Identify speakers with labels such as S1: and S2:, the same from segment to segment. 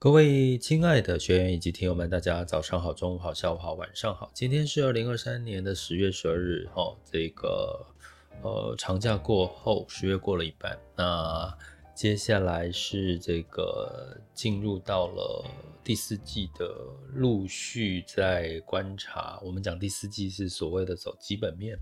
S1: 各位亲爱的学员以及听友们，大家早上好、中午好、下午好、晚上好。今天是二零二三年的十月十二日，哈，这个呃长假过后，十月过了一半，那接下来是这个进入到了第四季的陆续在观察。我们讲第四季是所谓的走基本面，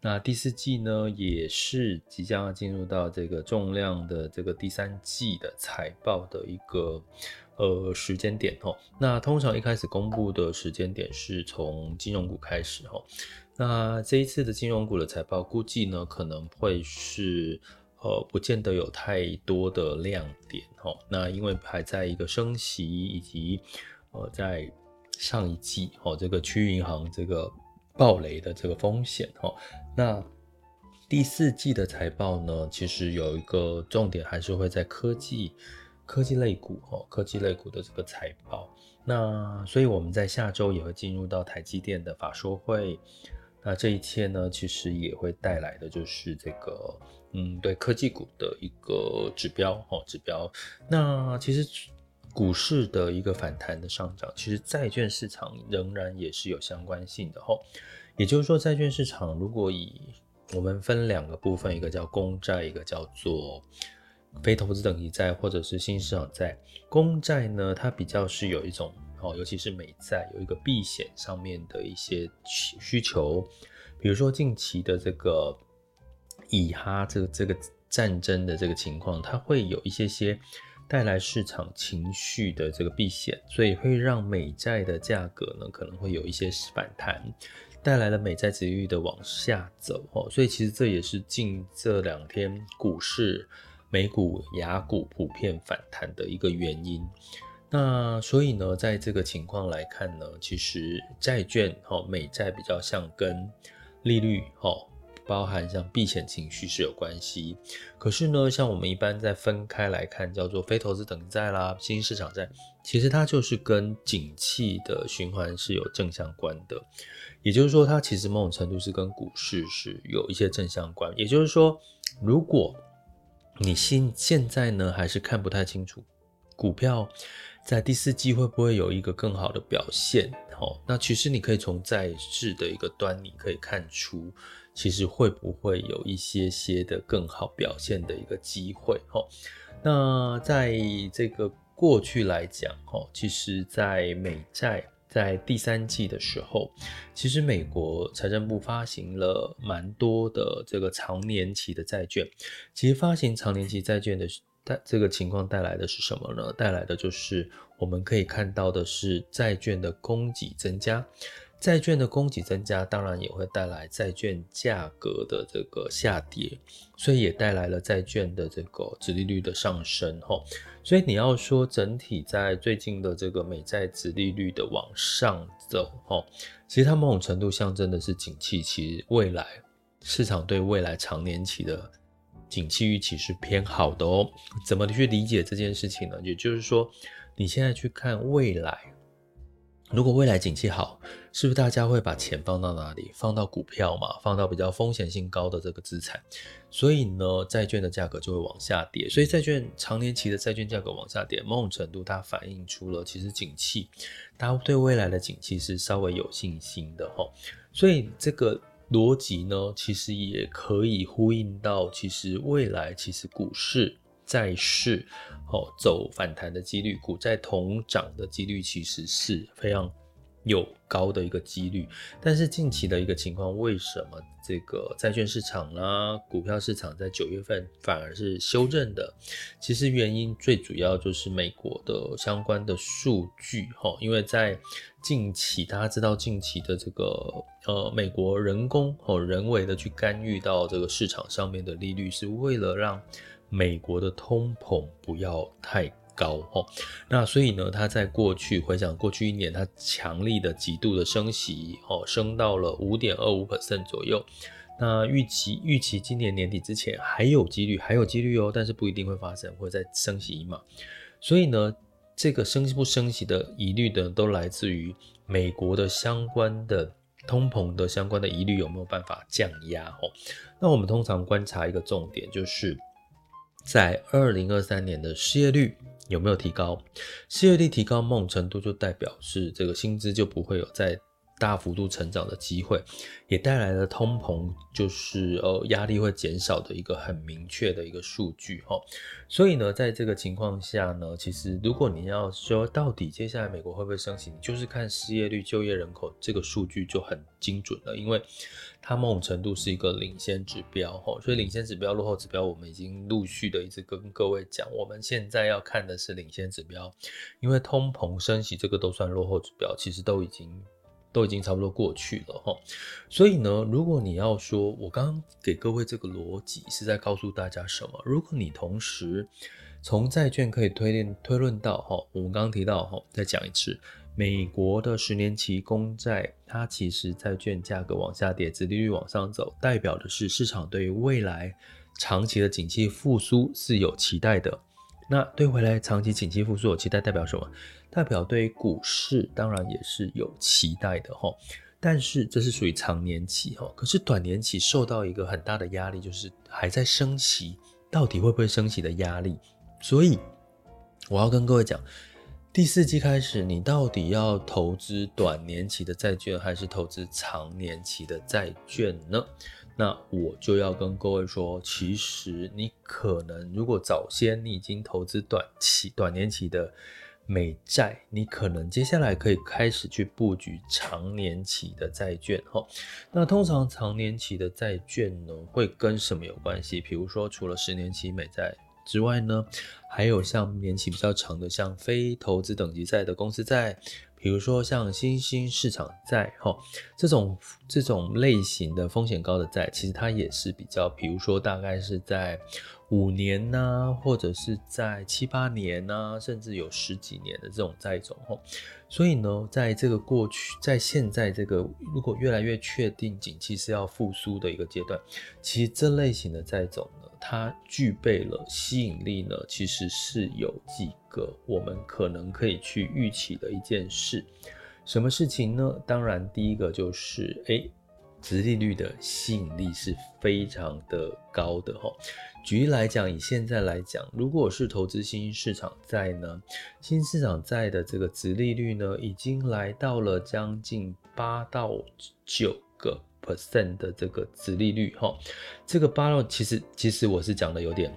S1: 那第四季呢也是即将要进入到这个重量的这个第三季的财报的一个。呃，时间点哦，那通常一开始公布的时间点是从金融股开始哦，那这一次的金融股的财报估计呢，可能会是呃，不见得有太多的亮点哦，那因为还在一个升息以及呃，在上一季哦，这个区域银行这个暴雷的这个风险哦，那第四季的财报呢，其实有一个重点还是会在科技。科技类股哦，科技类股的这个财报，那所以我们在下周也会进入到台积电的法说会，那这一切呢，其实也会带来的就是这个嗯，对科技股的一个指标哦，指标。那其实股市的一个反弹的上涨，其实债券市场仍然也是有相关性的哦。也就是说，债券市场如果以我们分两个部分，一个叫公债，一个叫做。非投资等级债或者是新市场债，公债呢，它比较是有一种哦，尤其是美债有一个避险上面的一些需求，比如说近期的这个以哈这个这个战争的这个情况，它会有一些些带来市场情绪的这个避险，所以会让美债的价格呢可能会有一些反弹，带来了美债值率的往下走哦，所以其实这也是近这两天股市。美股、雅股普遍反弹的一个原因，那所以呢，在这个情况来看呢，其实债券哈、美债比较像跟利率哈，包含像避险情绪是有关系。可是呢，像我们一般在分开来看，叫做非投资等债啦、新兴市场债，其实它就是跟景气的循环是有正相关的。也就是说，它其实某种程度是跟股市是有一些正相关。也就是说，如果你现现在呢，还是看不太清楚股票在第四季会不会有一个更好的表现？哦，那其实你可以从债市的一个端，你可以看出，其实会不会有一些些的更好表现的一个机会？哦，那在这个过去来讲，哦，其实，在美债。在第三季的时候，其实美国财政部发行了蛮多的这个长年期的债券。其实发行长年期债券的带这个情况带来的是什么呢？带来的就是我们可以看到的是债券的供给增加。债券的供给增加，当然也会带来债券价格的这个下跌，所以也带来了债券的这个殖利率的上升。吼，所以你要说整体在最近的这个美债殖利率的往上走，吼，其实它某种程度象征的是景气，其实未来市场对未来长年期的景气预期是偏好的哦。怎么去理解这件事情呢？也就是说，你现在去看未来。如果未来景气好，是不是大家会把钱放到哪里？放到股票嘛，放到比较风险性高的这个资产。所以呢，债券的价格就会往下跌。所以债券长年期的债券价格往下跌，某种程度它反映出了其实景气，大家对未来的景气是稍微有信心的哈。所以这个逻辑呢，其实也可以呼应到，其实未来其实股市。债市哦，走反弹的几率，股债同涨的几率其实是非常有高的一个几率。但是近期的一个情况，为什么这个债券市场啦、股票市场在九月份反而是修正的？其实原因最主要就是美国的相关的数据哈，因为在近期大家知道近期的这个呃美国人工哦人为的去干预到这个市场上面的利率，是为了让美国的通膨不要太高哦。那所以呢，他在过去回想过去一年，他强力的几度的升息哦，升到了五点二五 percent 左右。那预期预期今年年底之前还有几率，还有几率哦，但是不一定会发生，会再升息一码。所以呢，这个升不升息的疑虑的都来自于美国的相关的通膨的相关的疑虑有没有办法降压哦。那我们通常观察一个重点，就是在二零二三年的失业率有没有提高？失业率提高某种程度就代表是这个薪资就不会有在。大幅度成长的机会，也带来了通膨，就是呃压力会减少的一个很明确的一个数据哈。所以呢，在这个情况下呢，其实如果你要说到底接下来美国会不会升息，你就是看失业率、就业人口这个数据就很精准了，因为它某种程度是一个领先指标哈。所以领先指标、落后指标，我们已经陆续的一直跟各位讲，我们现在要看的是领先指标，因为通膨升息这个都算落后指标，其实都已经。都已经差不多过去了哈，所以呢，如果你要说，我刚刚给各位这个逻辑是在告诉大家什么？如果你同时从债券可以推论推论到哈，我们刚刚提到哈，再讲一次，美国的十年期公债，它其实债券价格往下跌，殖利率往上走，代表的是市场对于未来长期的景气复苏是有期待的。那对未来长期景气复苏有期待，代表什么？代表对于股市当然也是有期待的哈，但是这是属于长年期哈，可是短年期受到一个很大的压力，就是还在升息，到底会不会升息的压力？所以我要跟各位讲，第四季开始，你到底要投资短年期的债券，还是投资长年期的债券呢？那我就要跟各位说，其实你可能如果早先你已经投资短期、短年期的。美债，你可能接下来可以开始去布局长年期的债券哈。那通常长年期的债券呢，会跟什么有关系？比如说，除了十年期美债之外呢，还有像年期比较长的，像非投资等级债的公司债，比如说像新兴市场债哈，这种这种类型的风险高的债，其实它也是比较，比如说大概是在。五年呐、或者是在七八年呐、甚至有十几年的这种债种吼，所以呢，在这个过去，在现在这个如果越来越确定景气是要复苏的一个阶段，其实这类型的债种呢，它具备了吸引力呢，其实是有几个我们可能可以去预期的一件事。什么事情呢？当然，第一个就是诶，殖利率的吸引力是非常的高的吼。举例来讲，以现在来讲，如果是投资新兴市场债呢，新兴市场债的这个殖利率呢，已经来到了将近八到九个 percent 的这个殖利率哈。这个八到其实其实我是讲的有点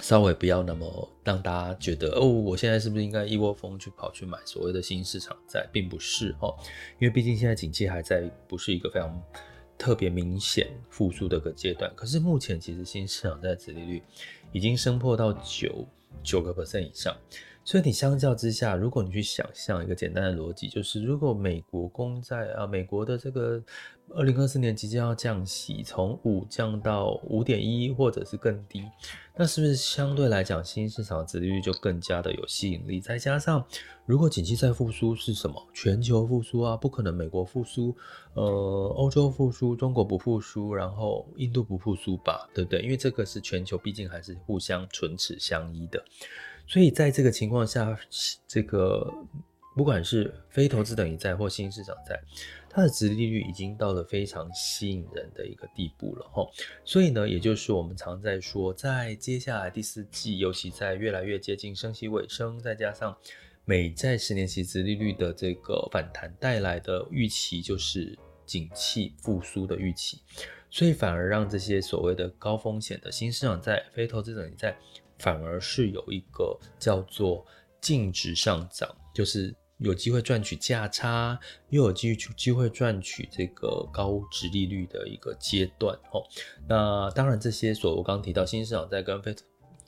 S1: 稍微不要那么让大家觉得哦，我现在是不是应该一窝蜂去跑去买所谓的新市场债，并不是哦，因为毕竟现在景气还在不是一个非常。特别明显复苏的个阶段，可是目前其实新市场债殖利率已经升破到九九个 percent 以上，所以你相较之下，如果你去想象一个简单的逻辑，就是如果美国公债啊，美国的这个二零二四年即将要降息，从五降到五点一或者是更低。那是不是相对来讲，新兴市场的殖利率就更加的有吸引力？再加上，如果景气再复苏是什么？全球复苏啊，不可能美国复苏，呃，欧洲复苏，中国不复苏，然后印度不复苏吧？对不对？因为这个是全球，毕竟还是互相唇齿相依的。所以在这个情况下，这个不管是非投资等级债或新市场债。它的殖利率已经到了非常吸引人的一个地步了哈，所以呢，也就是我们常在说，在接下来第四季，尤其在越来越接近升息尾声，再加上美债十年期殖利率的这个反弹带来的预期，就是景气复苏的预期，所以反而让这些所谓的高风险的新市场债、非投资等级债，反而是有一个叫做净值上涨，就是。有机会赚取价差，又有机机会赚取这个高值利率的一个阶段哦。那当然，这些所我刚刚提到新市场债跟非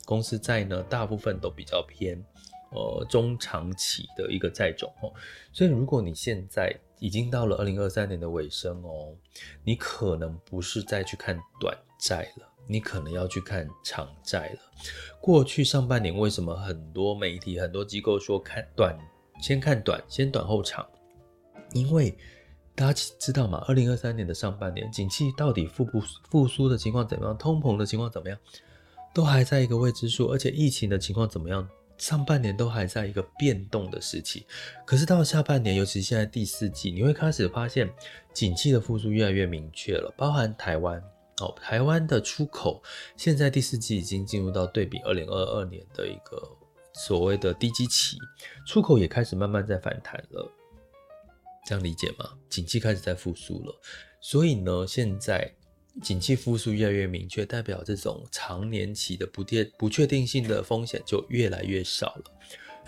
S1: 公司债呢，大部分都比较偏呃中长期的一个债种哦。所以，如果你现在已经到了二零二三年的尾声哦，你可能不是再去看短债了，你可能要去看长债了。过去上半年为什么很多媒体、很多机构说看短，先看短，先短后长？因为大家知道吗？二零二三年的上半年，景气到底复不复苏的情况怎么样？通膨的情况怎么样？都还在一个未知数，而且疫情的情况怎么样？上半年都还在一个变动的时期。可是到下半年，尤其现在第四季，你会开始发现景气的复苏越来越明确了，包含台湾。哦，台湾的出口现在第四季已经进入到对比二零二二年的一个所谓的低基期，出口也开始慢慢在反弹了，这样理解吗？景气开始在复苏了，所以呢，现在景气复苏越来越明确，代表这种长年期的不定不确定性的风险就越来越少了，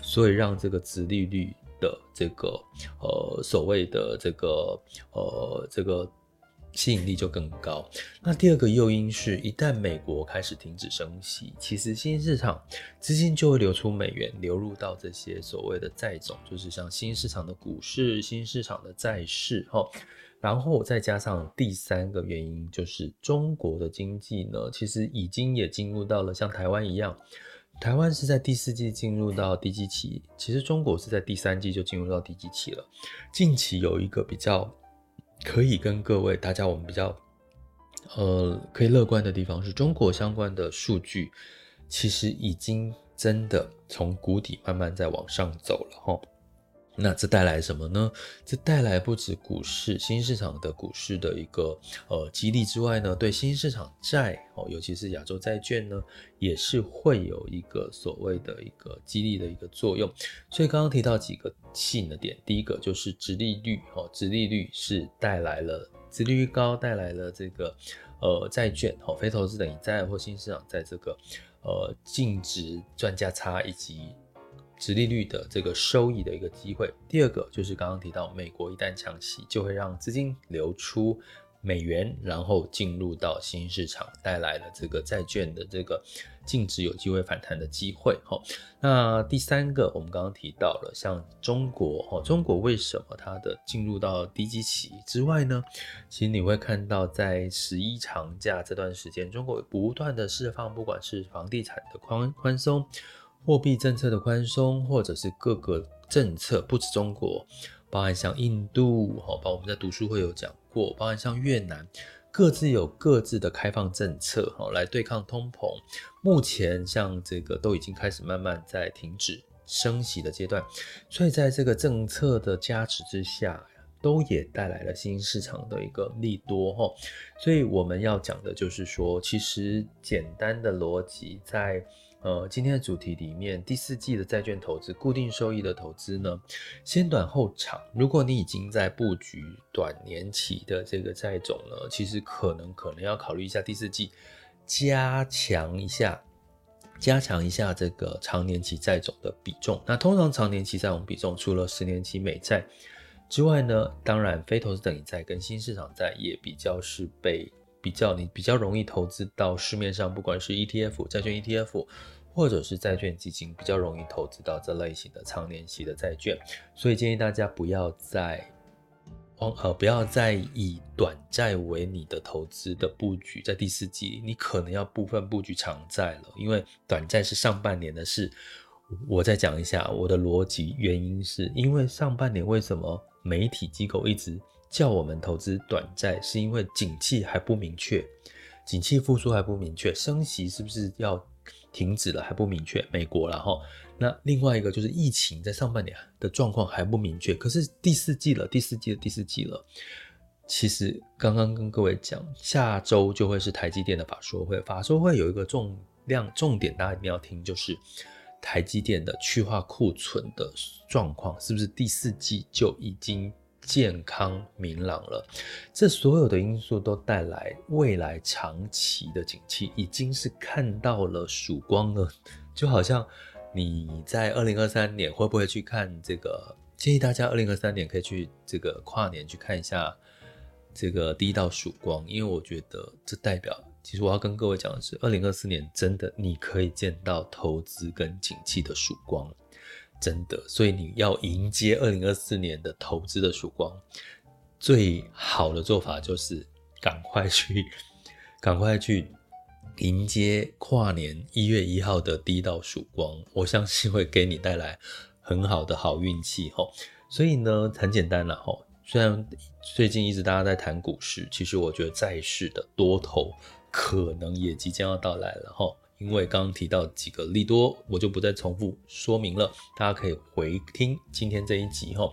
S1: 所以让这个殖利率的这个呃所谓的这个呃这个。吸引力就更高。那第二个诱因是，一旦美国开始停止升息，其实新兴市场资金就会流出美元，流入到这些所谓的债种，就是像新市场的股市、新市场的债市，哈。然后再加上第三个原因，就是中国的经济呢，其实已经也进入到了像台湾一样，台湾是在第四季进入到低基期，其实中国是在第三季就进入到低基期了。近期有一个比较。可以跟各位大家，我们比较，呃，可以乐观的地方是中国相关的数据，其实已经真的从谷底慢慢在往上走了哈。那这带来什么呢？这带来不止股市、新市场的股市的一个呃激励之外呢，对新市场债哦，尤其是亚洲债券呢，也是会有一个所谓的一个激励的一个作用。所以刚刚提到几个吸引的点，第一个就是殖利率哦，殖利率是带来了殖利率高，带来了这个呃债券哦，非投资等级债或新市场在这个呃净值赚价差以及。殖利率的这个收益的一个机会。第二个就是刚刚提到，美国一旦降息，就会让资金流出美元，然后进入到新市场，带来了这个债券的这个净值有机会反弹的机会。哈，那第三个，我们刚刚提到了，像中国，哈，中国为什么它的进入到低基期之外呢？其实你会看到，在十一长假这段时间，中国不断的释放，不管是房地产的宽宽松。货币政策的宽松，或者是各个政策，不止中国，包含像印度，哈，包括我们在读书会有讲过，包含像越南，各自有各自的开放政策，哈，来对抗通膨。目前像这个都已经开始慢慢在停止升息的阶段，所以在这个政策的加持之下，都也带来了新兴市场的一个利多，哈。所以我们要讲的就是说，其实简单的逻辑在。呃，今天的主题里面，第四季的债券投资、固定收益的投资呢，先短后长。如果你已经在布局短年期的这个债种呢，其实可能可能要考虑一下第四季加强一下，加强一下这个长年期债种的比重。那通常长年期债种比重，除了十年期美债之外呢，当然非投资等级债跟新市场债也比较是被。比较你比较容易投资到市面上，不管是 ETF 债券 ETF，或者是债券基金，比较容易投资到这类型的长年期的债券。所以建议大家不要再，呃，不要再以短债为你的投资的布局。在第四季，你可能要部分布局长债了，因为短债是上半年的事。我再讲一下我的逻辑，原因是因为上半年为什么媒体机构一直。叫我们投资短债，是因为景气还不明确，景气复苏还不明确，升息是不是要停止了还不明确。美国了哈，那另外一个就是疫情在上半年的状况还不明确，可是第四季了，第四季的第四季了。其实刚刚跟各位讲，下周就会是台积电的法说会，法说会有一个重量重点，大家一定要听，就是台积电的去化库存的状况，是不是第四季就已经。健康明朗了，这所有的因素都带来未来长期的景气，已经是看到了曙光了。就好像你在二零二三年会不会去看这个？建议大家二零二三年可以去这个跨年去看一下这个第一道曙光，因为我觉得这代表，其实我要跟各位讲的是，二零二四年真的你可以见到投资跟景气的曙光。真的，所以你要迎接二零二四年的投资的曙光，最好的做法就是赶快去，赶快去迎接跨年一月一号的第一道曙光，我相信会给你带来很好的好运气吼。所以呢，很简单了吼。虽然最近一直大家在谈股市，其实我觉得债市的多头可能也即将要到来了吼。因为刚刚提到几个利多，我就不再重复说明了，大家可以回听今天这一集哈。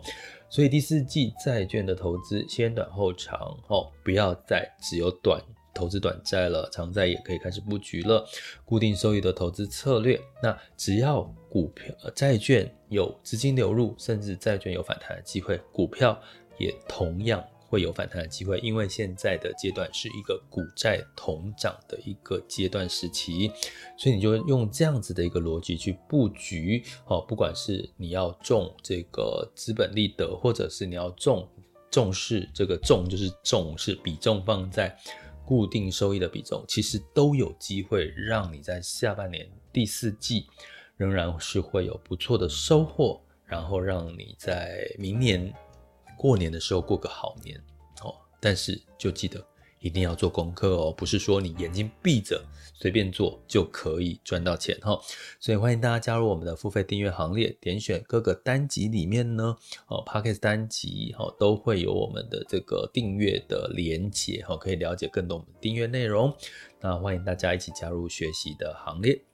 S1: 所以第四季债券的投资先短后长哈，不要再只有短。投资短债了，长债也可以开始布局了。固定收益的投资策略，那只要股票、债券有资金流入，甚至债券有反弹的机会，股票也同样会有反弹的机会。因为现在的阶段是一个股债同涨的一个阶段时期，所以你就用这样子的一个逻辑去布局哦。不管是你要重这个资本利得，或者是你要重重视这个重，就是重视比重放在。固定收益的比重，其实都有机会让你在下半年第四季仍然是会有不错的收获，然后让你在明年过年的时候过个好年哦。但是就记得。一定要做功课哦，不是说你眼睛闭着随便做就可以赚到钱哈。所以欢迎大家加入我们的付费订阅行列，点选各个单集里面呢，哦，Podcast 单集哈都会有我们的这个订阅的连接哈，可以了解更多我们订阅内容。那欢迎大家一起加入学习的行列。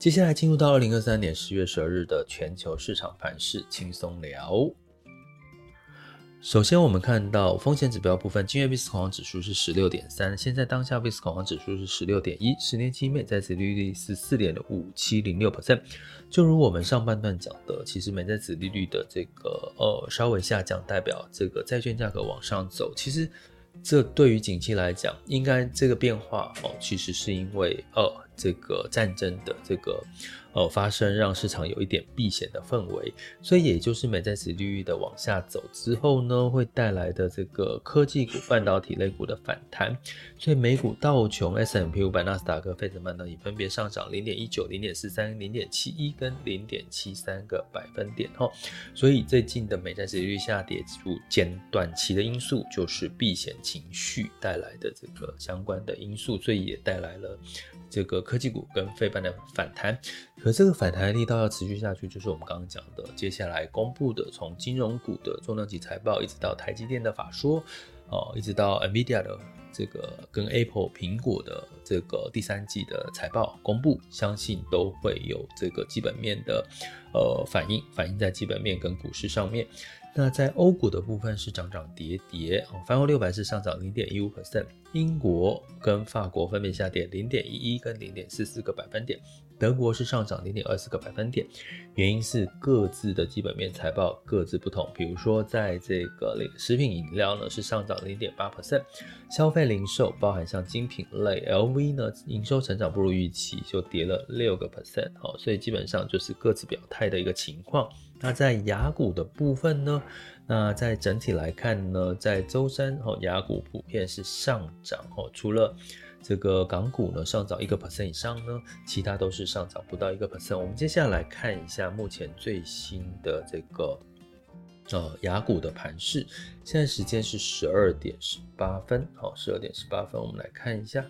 S1: 接下来进入到二零二三年十月十二日的全球市场盘势轻松聊。首先，我们看到风险指标部分，今日 VIX 恐慌指数是十六点三，现在当下 VIX 恐慌指数是十六点一，十年期美债殖利率是四点五七零六 percent。就如我们上半段讲的，其实美债殖利率的这个呃稍微下降，代表这个债券价格往上走。其实这对于景气来讲，应该这个变化哦，其实是因为呃。这个战争的这个呃发生，让市场有一点避险的氛围，所以也就是美债殖利率的往下走之后呢，会带来的这个科技股、半导体类股的反弹，所以美股道琼、S M P 五百、纳斯达克、费城半导体分别上涨零点一九、零点四三、零点七一跟零点七三个百分点哈。所以最近的美债殖利率下跌，主减短期的因素就是避险情绪带来的这个相关的因素，所以也带来了。这个科技股跟费半的反弹，可这个反弹力道要持续下去，就是我们刚刚讲的，接下来公布的从金融股的重量级财报，一直到台积电的法说，哦，一直到 NVIDIA 的这个跟 Apple 苹果的这个第三季的财报公布，相信都会有这个基本面的呃反应，反映在基本面跟股市上面。那在欧股的部分是涨涨跌跌，哦，泛欧六百是上涨零点一五 percent，英国跟法国分别下跌零点一一跟零点四四个百分点，德国是上涨零点二四个百分点，原因是各自的基本面财报各自不同，比如说在这个食品饮料呢是上涨零点八 percent，消费零售包含像精品类 LV 呢营收成长不如预期，就跌了六个 percent，好，所以基本上就是各自表态的一个情况。那在雅股的部分呢？那在整体来看呢，在周三哦，雅股普遍是上涨哦，除了这个港股呢上涨一个 percent 以上呢，其他都是上涨不到一个 percent。我们接下来看一下目前最新的这个呃雅股的盘势，现在时间是十二点十八分，好，十二点十八分，我们来看一下。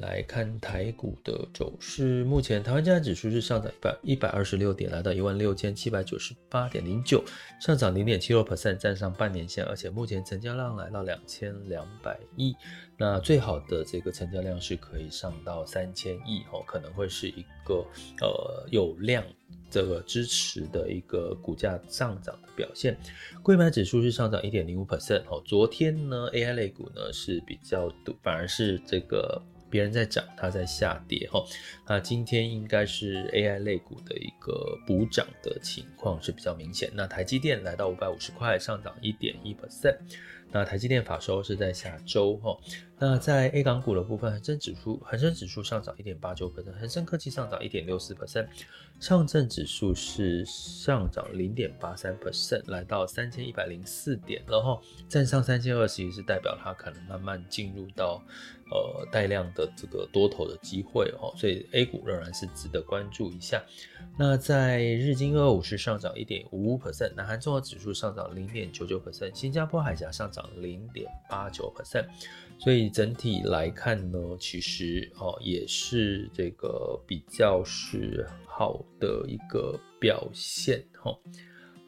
S1: 来看台股的走势，目前台湾加权指数是上涨一百一百二十六点，来到一万六千七百九十八点零九，上涨零点七六 percent，站上半年线，而且目前成交量来到两千两百亿，那最好的这个成交量是可以上到三千亿哦，可能会是一个呃有量这个支持的一个股价上涨的表现。柜买指数是上涨一点零五 percent 哦，昨天呢 AI 类股呢是比较反而是这个。别人在涨，它在下跌哈。那今天应该是 AI 类股的一个补涨的情况是比较明显。那台积电来到五百五十块，上涨一点一 percent。那台积电法收是在下周哈。那在 A 港股的部分，恒生指数恒生指数上涨一点八九 percent，恒生科技上涨一点六四 percent，上证指数是上涨零点八三 percent，来到三千一百零四点，然后站上三千二十，是代表它可能慢慢进入到呃带量的这个多头的机会哦，所以 A 股仍然是值得关注一下。那在日经二五是上涨一点五五 percent，南韩综合指数上涨零点九九 percent，新加坡海峡上涨零点八九 percent。所以整体来看呢，其实哦也是这个比较是好的一个表现哈。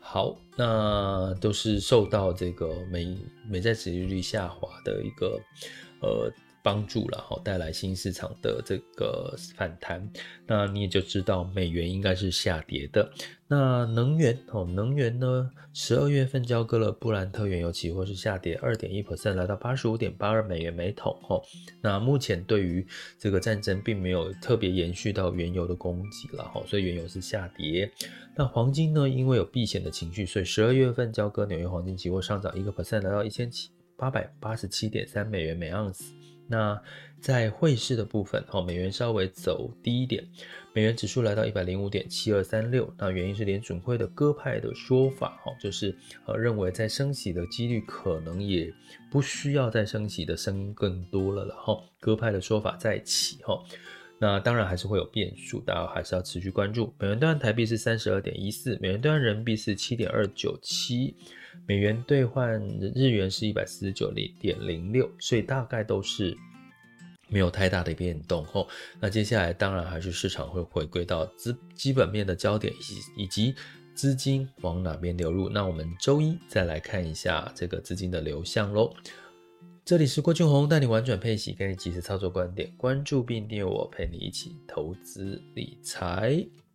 S1: 好，那都是受到这个美美债殖利率下滑的一个呃。帮助了哈，带来新市场的这个反弹，那你也就知道美元应该是下跌的。那能源哦，能源呢，十二月份交割了布兰特原油期货是下跌二点一 percent，来到八十五点八二美元每桶哦。那目前对于这个战争并没有特别延续到原油的供给了哈，所以原油是下跌。那黄金呢，因为有避险的情绪，所以十二月份交割纽约黄金期货上涨一个 percent，来到一千七八百八十七点三美元每盎司。那在汇市的部分，哈，美元稍微走低一点，美元指数来到一百零五点七二三六。那原因是联准会的鸽派的说法，哈，就是呃认为在升息的几率可能也不需要再升息的声音更多了了，哈，鸽派的说法再起，哈。那当然还是会有变数，大家还是要持续关注。美元兑换台币是三十二点一四，美元兑换人民币是七点二九七。美元兑换日元是一百四十九零点零六，所以大概都是没有太大的变动吼。那接下来当然还是市场会回归到资基本面的焦点，以以及资金往哪边流入。那我们周一再来看一下这个资金的流向喽。这里是郭俊宏带你玩转配息，给你及时操作观点，关注并订阅我，陪你一起投资理财。